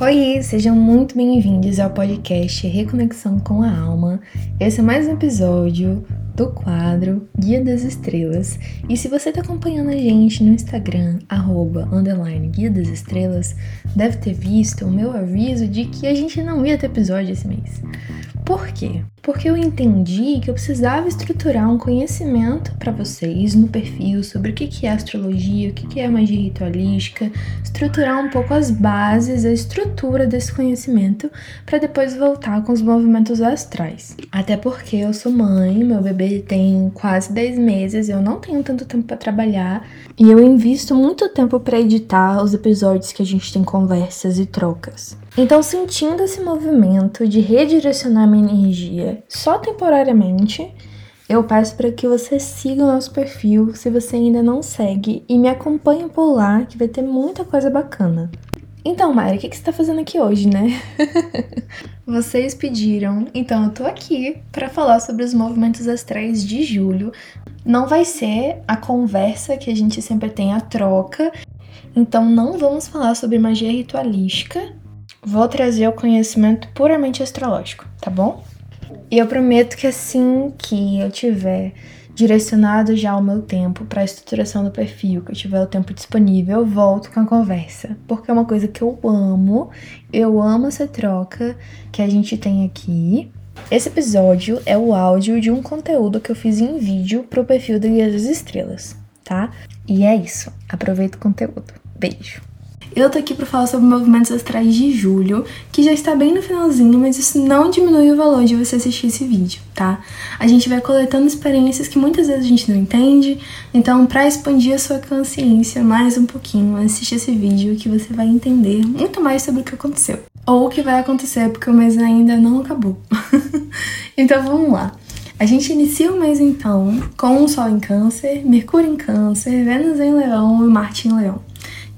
Oi, sejam muito bem-vindos ao podcast Reconexão com a Alma. Esse é mais um episódio do quadro Guia das Estrelas. E se você está acompanhando a gente no Instagram, arroba, underline, Guia das Estrelas, deve ter visto o meu aviso de que a gente não ia ter episódio esse mês. Por quê? Porque eu entendi que eu precisava estruturar um conhecimento para vocês no perfil sobre o que é astrologia, o que é magia ritualística, estruturar um pouco as bases, a estrutura desse conhecimento, para depois voltar com os movimentos astrais. Até porque eu sou mãe, meu bebê tem quase 10 meses, eu não tenho tanto tempo para trabalhar e eu invisto muito tempo para editar os episódios que a gente tem conversas e trocas. Então, sentindo esse movimento de redirecionar minha energia só temporariamente, eu peço para que você siga o nosso perfil se você ainda não segue e me acompanhe por lá, que vai ter muita coisa bacana. Então, Mayra, o que, que você tá fazendo aqui hoje, né? Vocês pediram, então eu tô aqui para falar sobre os movimentos astrais de julho. Não vai ser a conversa que a gente sempre tem, a troca. Então, não vamos falar sobre magia ritualística, Vou trazer o conhecimento puramente astrológico, tá bom? E eu prometo que assim que eu tiver direcionado já o meu tempo para a estruturação do perfil, que eu tiver o tempo disponível, eu volto com a conversa, porque é uma coisa que eu amo. Eu amo essa troca que a gente tem aqui. Esse episódio é o áudio de um conteúdo que eu fiz em vídeo pro perfil do Guia das Estrelas, tá? E é isso. Aproveita o conteúdo. Beijo. Eu tô aqui para falar sobre movimentos astrais de julho, que já está bem no finalzinho, mas isso não diminui o valor de você assistir esse vídeo, tá? A gente vai coletando experiências que muitas vezes a gente não entende, então para expandir a sua consciência mais um pouquinho, assiste esse vídeo que você vai entender muito mais sobre o que aconteceu. Ou o que vai acontecer, porque o mês ainda não acabou. então vamos lá. A gente inicia o mês então com o Sol em Câncer, Mercúrio em Câncer, Vênus em Leão e Marte em Leão.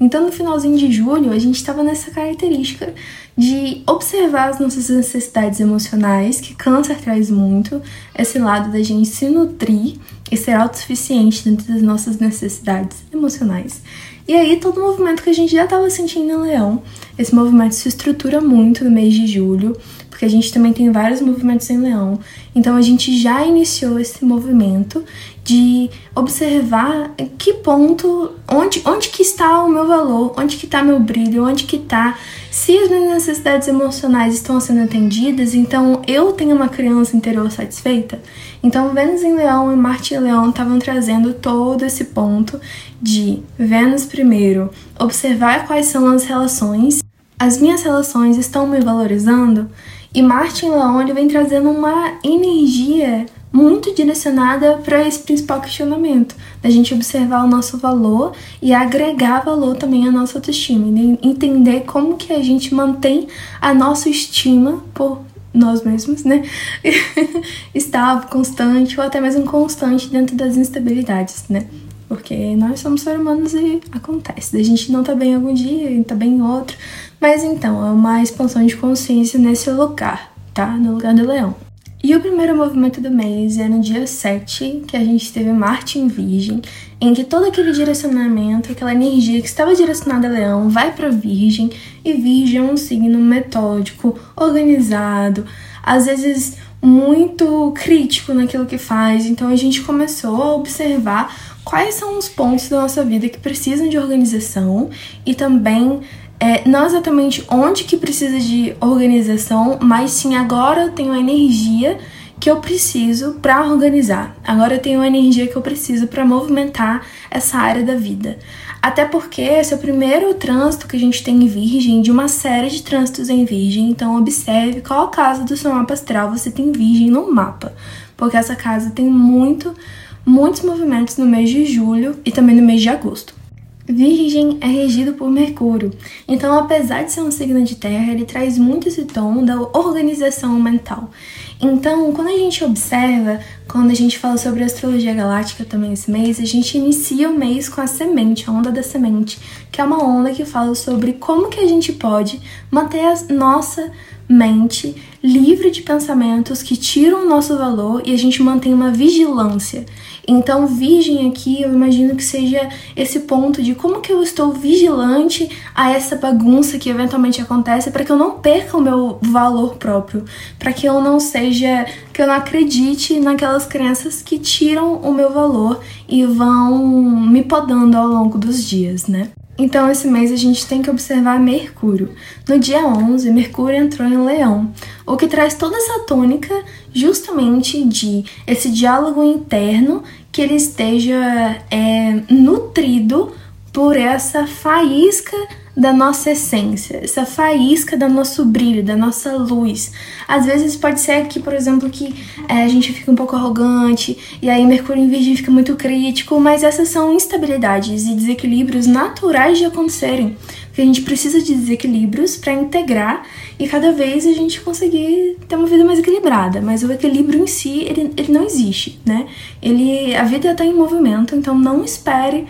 Então, no finalzinho de julho, a gente estava nessa característica de observar as nossas necessidades emocionais, que câncer traz muito, esse lado da gente se nutrir e ser autossuficiente dentro das nossas necessidades emocionais. E aí, todo o movimento que a gente já estava sentindo em Leão, esse movimento se estrutura muito no mês de julho, porque a gente também tem vários movimentos em Leão. Então, a gente já iniciou esse movimento de observar que ponto, onde, onde que está o meu valor, onde que está meu brilho, onde que está se as minhas necessidades emocionais estão sendo atendidas, então eu tenho uma criança interior satisfeita. Então Vênus em Leão e Marte em Leão estavam trazendo todo esse ponto de Vênus primeiro, observar quais são as relações, as minhas relações estão me valorizando, e Marte em Leão ele vem trazendo uma energia muito direcionada para esse principal questionamento, da gente observar o nosso valor e agregar valor também à nossa autoestima, e entender como que a gente mantém a nossa estima por nós mesmos, né? Estável, constante ou até mesmo constante dentro das instabilidades, né? Porque nós somos seres humanos e acontece. A gente não tá bem algum dia e tá bem em outro. Mas então, é uma expansão de consciência nesse lugar, tá? No lugar do leão. E o primeiro movimento do mês é no dia 7, que a gente teve Marte em Virgem, em que todo aquele direcionamento, aquela energia que estava direcionada a Leão, vai para Virgem, e Virgem é um signo metódico, organizado, às vezes muito crítico naquilo que faz. Então a gente começou a observar quais são os pontos da nossa vida que precisam de organização e também é, não exatamente onde que precisa de organização, mas sim agora eu tenho a energia que eu preciso para organizar. Agora eu tenho a energia que eu preciso para movimentar essa área da vida. Até porque esse é o primeiro trânsito que a gente tem em Virgem, de uma série de trânsitos em Virgem. Então observe qual casa do seu mapa astral você tem Virgem no mapa, porque essa casa tem muito, muitos movimentos no mês de julho e também no mês de agosto. Virgem é regido por Mercúrio, então, apesar de ser um signo de terra, ele traz muito esse tom da organização mental. Então, quando a gente observa, quando a gente fala sobre astrologia galáctica também esse mês, a gente inicia o mês com a semente, a onda da semente, que é uma onda que fala sobre como que a gente pode manter a nossa mente livre de pensamentos que tiram o nosso valor e a gente mantém uma vigilância. Então, virgem aqui, eu imagino que seja esse ponto de como que eu estou vigilante a essa bagunça que eventualmente acontece para que eu não perca o meu valor próprio, para que eu não seja, que eu não acredite naquelas crenças que tiram o meu valor e vão me podando ao longo dos dias, né? Então, esse mês a gente tem que observar Mercúrio. No dia 11, Mercúrio entrou em Leão, o que traz toda essa tônica justamente de esse diálogo interno que ele esteja é, nutrido por essa faísca da nossa essência, essa faísca do nosso brilho, da nossa luz. Às vezes pode ser que, por exemplo, que é, a gente fica um pouco arrogante e aí Mercúrio em Virgem fica muito crítico, mas essas são instabilidades e desequilíbrios naturais de acontecerem. Porque a gente precisa de desequilíbrios para integrar e cada vez a gente conseguir ter uma vida mais equilibrada. Mas o equilíbrio em si, ele, ele não existe, né? Ele, a vida está em movimento, então não espere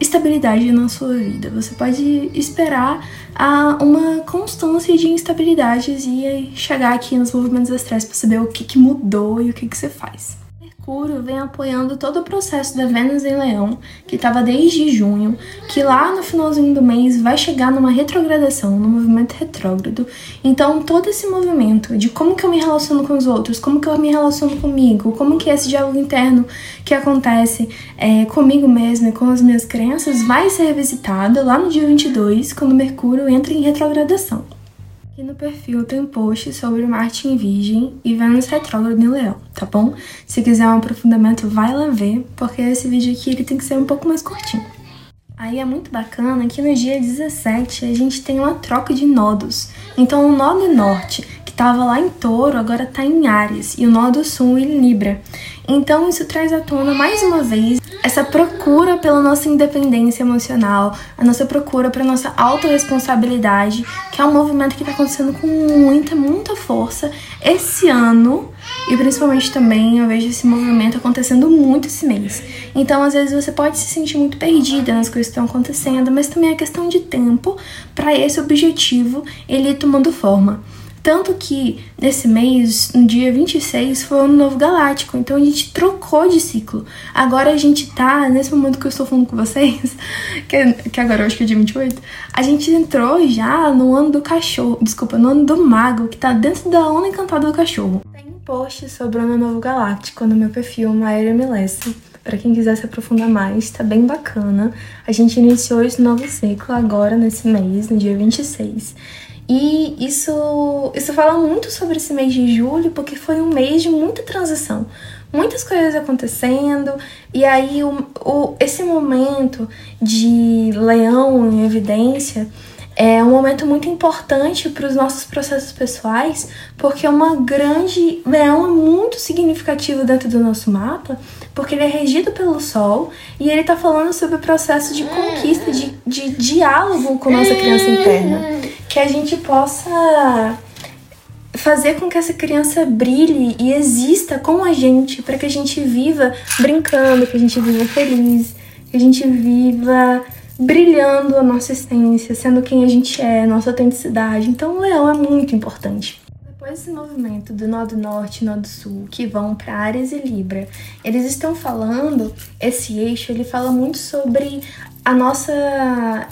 estabilidade na sua vida. Você pode esperar a uma constância de instabilidades e chegar aqui nos movimentos astrais para saber o que, que mudou e o que, que você faz. Mercúrio vem apoiando todo o processo da Vênus em Leão, que estava desde junho, que lá no finalzinho do mês vai chegar numa retrogradação, no movimento retrógrado. Então, todo esse movimento de como que eu me relaciono com os outros, como que eu me relaciono comigo, como que esse diálogo interno que acontece é, comigo mesma e com as minhas crenças, vai ser revisitado lá no dia 22, quando Mercúrio entra em retrogradação. Aqui no perfil tem post sobre Marte em Virgem e Vênus retrógrado em Leão, tá bom? Se quiser um aprofundamento, vai lá ver, porque esse vídeo aqui ele tem que ser um pouco mais curtinho. Aí é muito bacana que no dia 17 a gente tem uma troca de nodos. Então o nodo norte, que estava lá em Touro, agora está em Ares, e o nodo sul em Libra. Então isso traz à tona mais uma vez essa procura pela nossa independência emocional, a nossa procura para nossa autorresponsabilidade, que é um movimento que está acontecendo com muita, muita força esse ano e principalmente também eu vejo esse movimento acontecendo muito esse mês. Então, às vezes você pode se sentir muito perdida nas coisas que estão acontecendo, mas também é questão de tempo para esse objetivo ele ir tomando forma. Tanto que nesse mês, no dia 26, foi o ano novo galáctico. Então a gente trocou de ciclo. Agora a gente tá, nesse momento que eu estou falando com vocês, que, que agora eu acho que é dia 28, a gente entrou já no ano do cachorro. Desculpa, no ano do mago, que tá dentro da onda encantada do cachorro. Tem um post sobre o ano novo galáctico no meu perfil, Maíra Milessa. Para quem quiser se aprofundar mais, tá bem bacana. A gente iniciou esse novo ciclo agora, nesse mês, no dia 26. E isso, isso fala muito sobre esse mês de julho, porque foi um mês de muita transição, muitas coisas acontecendo, e aí o, o, esse momento de leão em evidência é um momento muito importante para os nossos processos pessoais, porque é uma grande. Leão é muito significativo dentro do nosso mapa, porque ele é regido pelo Sol e ele está falando sobre o processo de conquista, de, de diálogo com nossa criança interna que a gente possa fazer com que essa criança brilhe e exista com a gente, para que a gente viva brincando, que a gente viva feliz, que a gente viva brilhando a nossa essência, sendo quem a gente é, nossa autenticidade. Então, o leão é muito importante. Depois desse movimento do Nodo Norte e Nodo Sul, que vão para Áreas e Libra, eles estão falando, esse eixo, ele fala muito sobre a nossa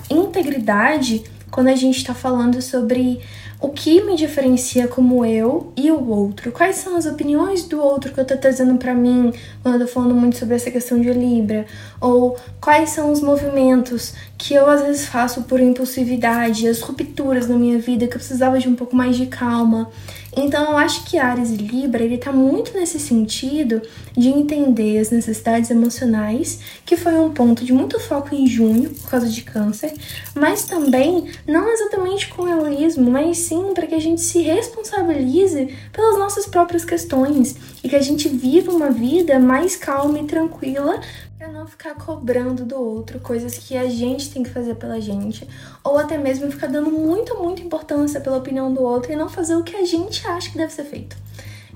integridade quando a gente está falando sobre o que me diferencia como eu e o outro. Quais são as opiniões do outro que eu tô trazendo para mim quando eu tô falando muito sobre essa questão de Libra? Ou quais são os movimentos que eu às vezes faço por impulsividade, as rupturas na minha vida que eu precisava de um pouco mais de calma. Então eu acho que Ares e Libra, ele tá muito nesse sentido de entender as necessidades emocionais, que foi um ponto de muito foco em junho, por causa de câncer, mas também não exatamente com egoísmo, mas sim para que a gente se responsabilize pelas nossas próprias questões e que a gente viva uma vida mais calma e tranquila para não ficar cobrando do outro coisas que a gente tem que fazer pela gente, ou até mesmo ficar dando muito, muita importância pela opinião do outro e não fazer o que a gente acha que deve ser feito.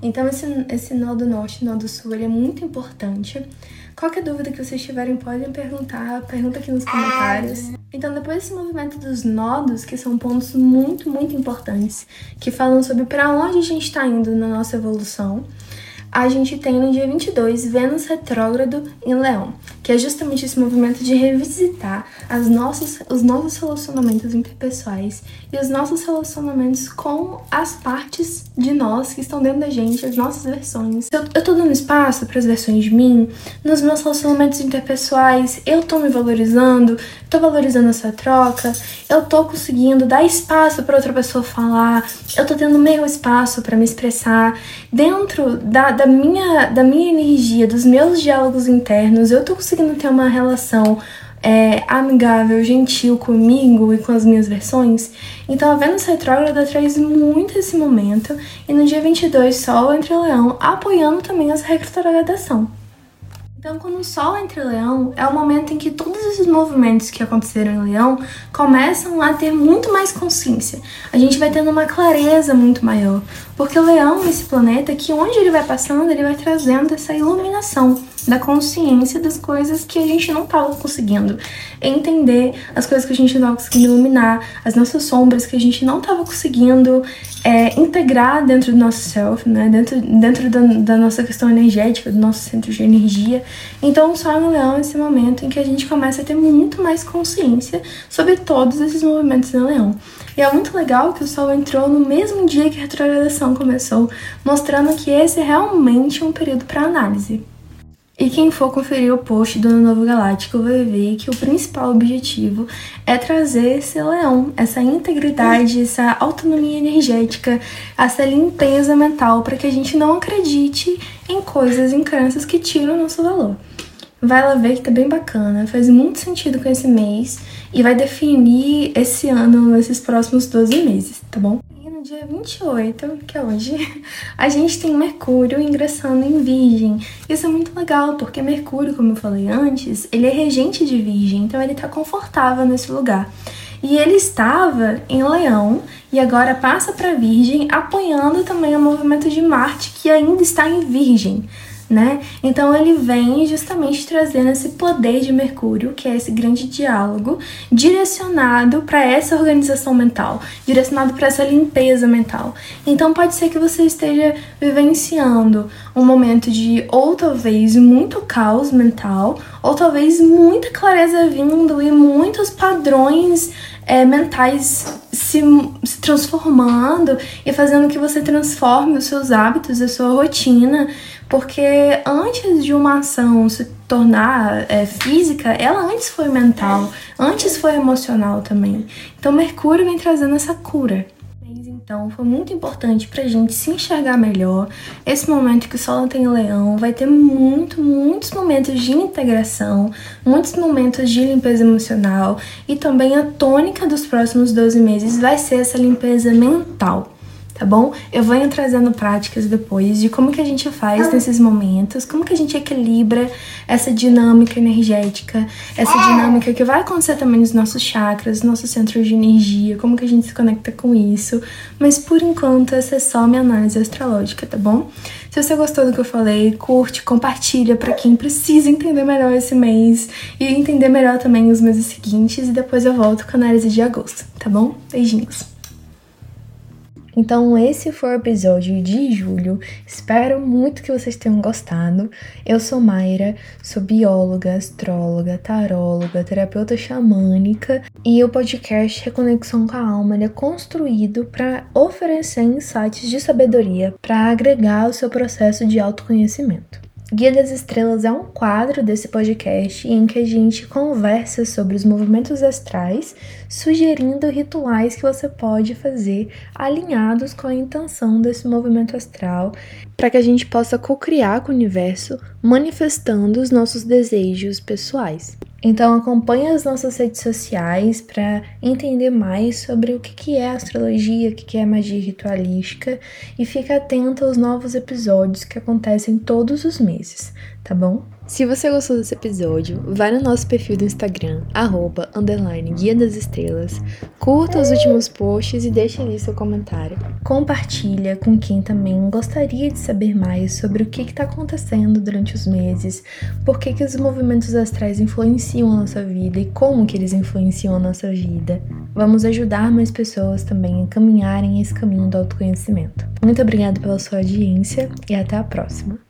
Então esse, esse nó do norte nó do sul ele é muito importante. Qualquer dúvida que vocês tiverem, podem perguntar, pergunta aqui nos comentários. Então, depois desse movimento dos nodos, que são pontos muito, muito importantes, que falam sobre para onde a gente está indo na nossa evolução, a gente tem no dia 22 Vênus retrógrado em Leão, que é justamente esse movimento de revisitar as nossas, os nossos relacionamentos interpessoais e os nossos relacionamentos com as partes de nós que estão dentro da gente, as nossas versões. Eu, eu tô dando espaço para as versões de mim nos meus relacionamentos interpessoais, eu tô me valorizando, tô valorizando essa troca, eu tô conseguindo dar espaço para outra pessoa falar, eu tô tendo meu espaço para me expressar dentro da, da, minha, da minha energia, dos meus diálogos internos, eu tô conseguindo ter uma relação é, amigável, gentil comigo e com as minhas versões. Então a Vênus retrógrada traz muito esse momento, e no dia 22, Sol entre Leão, apoiando também essa retrogradação. Então, quando o Sol entra em Leão, é o momento em que todos esses movimentos que aconteceram em Leão começam a ter muito mais consciência. A gente vai tendo uma clareza muito maior. Porque o Leão, esse planeta, que onde ele vai passando, ele vai trazendo essa iluminação da consciência das coisas que a gente não estava conseguindo entender, as coisas que a gente não estava conseguindo iluminar, as nossas sombras que a gente não estava conseguindo é, integrar dentro do nosso self, né? dentro, dentro da, da, nossa questão energética, do nosso centro de energia. Então, o Sol no Leão esse momento em que a gente começa a ter muito mais consciência sobre todos esses movimentos no Leão. E é muito legal que o Sol entrou no mesmo dia que a retrogradação começou, mostrando que esse é realmente um período para análise. E quem for conferir o post do Ano Novo Galáctico vai ver que o principal objetivo é trazer esse leão, essa integridade, essa autonomia energética, essa limpeza mental para que a gente não acredite em coisas, em crenças que tiram o nosso valor. Vai lá ver que tá bem bacana, faz muito sentido com esse mês e vai definir esse ano, esses próximos 12 meses, tá bom? Dia 28, que é hoje, a gente tem Mercúrio ingressando em Virgem. Isso é muito legal, porque Mercúrio, como eu falei antes, ele é regente de Virgem, então ele tá confortável nesse lugar. E ele estava em Leão e agora passa para Virgem, apoiando também o movimento de Marte, que ainda está em Virgem né? Então ele vem justamente trazendo esse poder de Mercúrio, que é esse grande diálogo, direcionado para essa organização mental, direcionado para essa limpeza mental. Então pode ser que você esteja vivenciando um momento de ou talvez muito caos mental, ou talvez muita clareza vindo e muitos padrões é, mentais se, se transformando e fazendo que você transforme os seus hábitos, a sua rotina, porque antes de uma ação se tornar é, física, ela antes foi mental, antes foi emocional também. Então Mercúrio vem trazendo essa cura. Então, foi muito importante pra gente se enxergar melhor. Esse momento que o Sol tem leão vai ter muito, muitos momentos de integração, muitos momentos de limpeza emocional e também a tônica dos próximos 12 meses vai ser essa limpeza mental tá bom? Eu venho trazendo práticas depois de como que a gente faz nesses momentos, como que a gente equilibra essa dinâmica energética, essa dinâmica que vai acontecer também nos nossos chakras, nossos centros de energia, como que a gente se conecta com isso. Mas por enquanto essa é só minha análise astrológica, tá bom? Se você gostou do que eu falei, curte, compartilha para quem precisa entender melhor esse mês e entender melhor também os meses seguintes e depois eu volto com a análise de agosto, tá bom? Beijinhos. Então, esse foi o episódio de julho. Espero muito que vocês tenham gostado. Eu sou Mayra, sou bióloga, astróloga, taróloga, terapeuta xamânica e o podcast Reconexão com a Alma é construído para oferecer insights de sabedoria para agregar ao seu processo de autoconhecimento. Guia das Estrelas é um quadro desse podcast em que a gente conversa sobre os movimentos astrais, sugerindo rituais que você pode fazer alinhados com a intenção desse movimento astral, para que a gente possa co-criar com o universo, manifestando os nossos desejos pessoais. Então acompanhe as nossas redes sociais para entender mais sobre o que é astrologia, o que é magia ritualística e fique atento aos novos episódios que acontecem todos os meses, tá bom? Se você gostou desse episódio, vai no nosso perfil do Instagram, arroba, underline, Guia das Estrelas, curta os últimos posts e deixe ali seu comentário. Compartilha com quem também gostaria de saber mais sobre o que está acontecendo durante os meses, por que, que os movimentos astrais influenciam a nossa vida e como que eles influenciam a nossa vida. Vamos ajudar mais pessoas também a caminharem esse caminho do autoconhecimento. Muito obrigada pela sua audiência e até a próxima.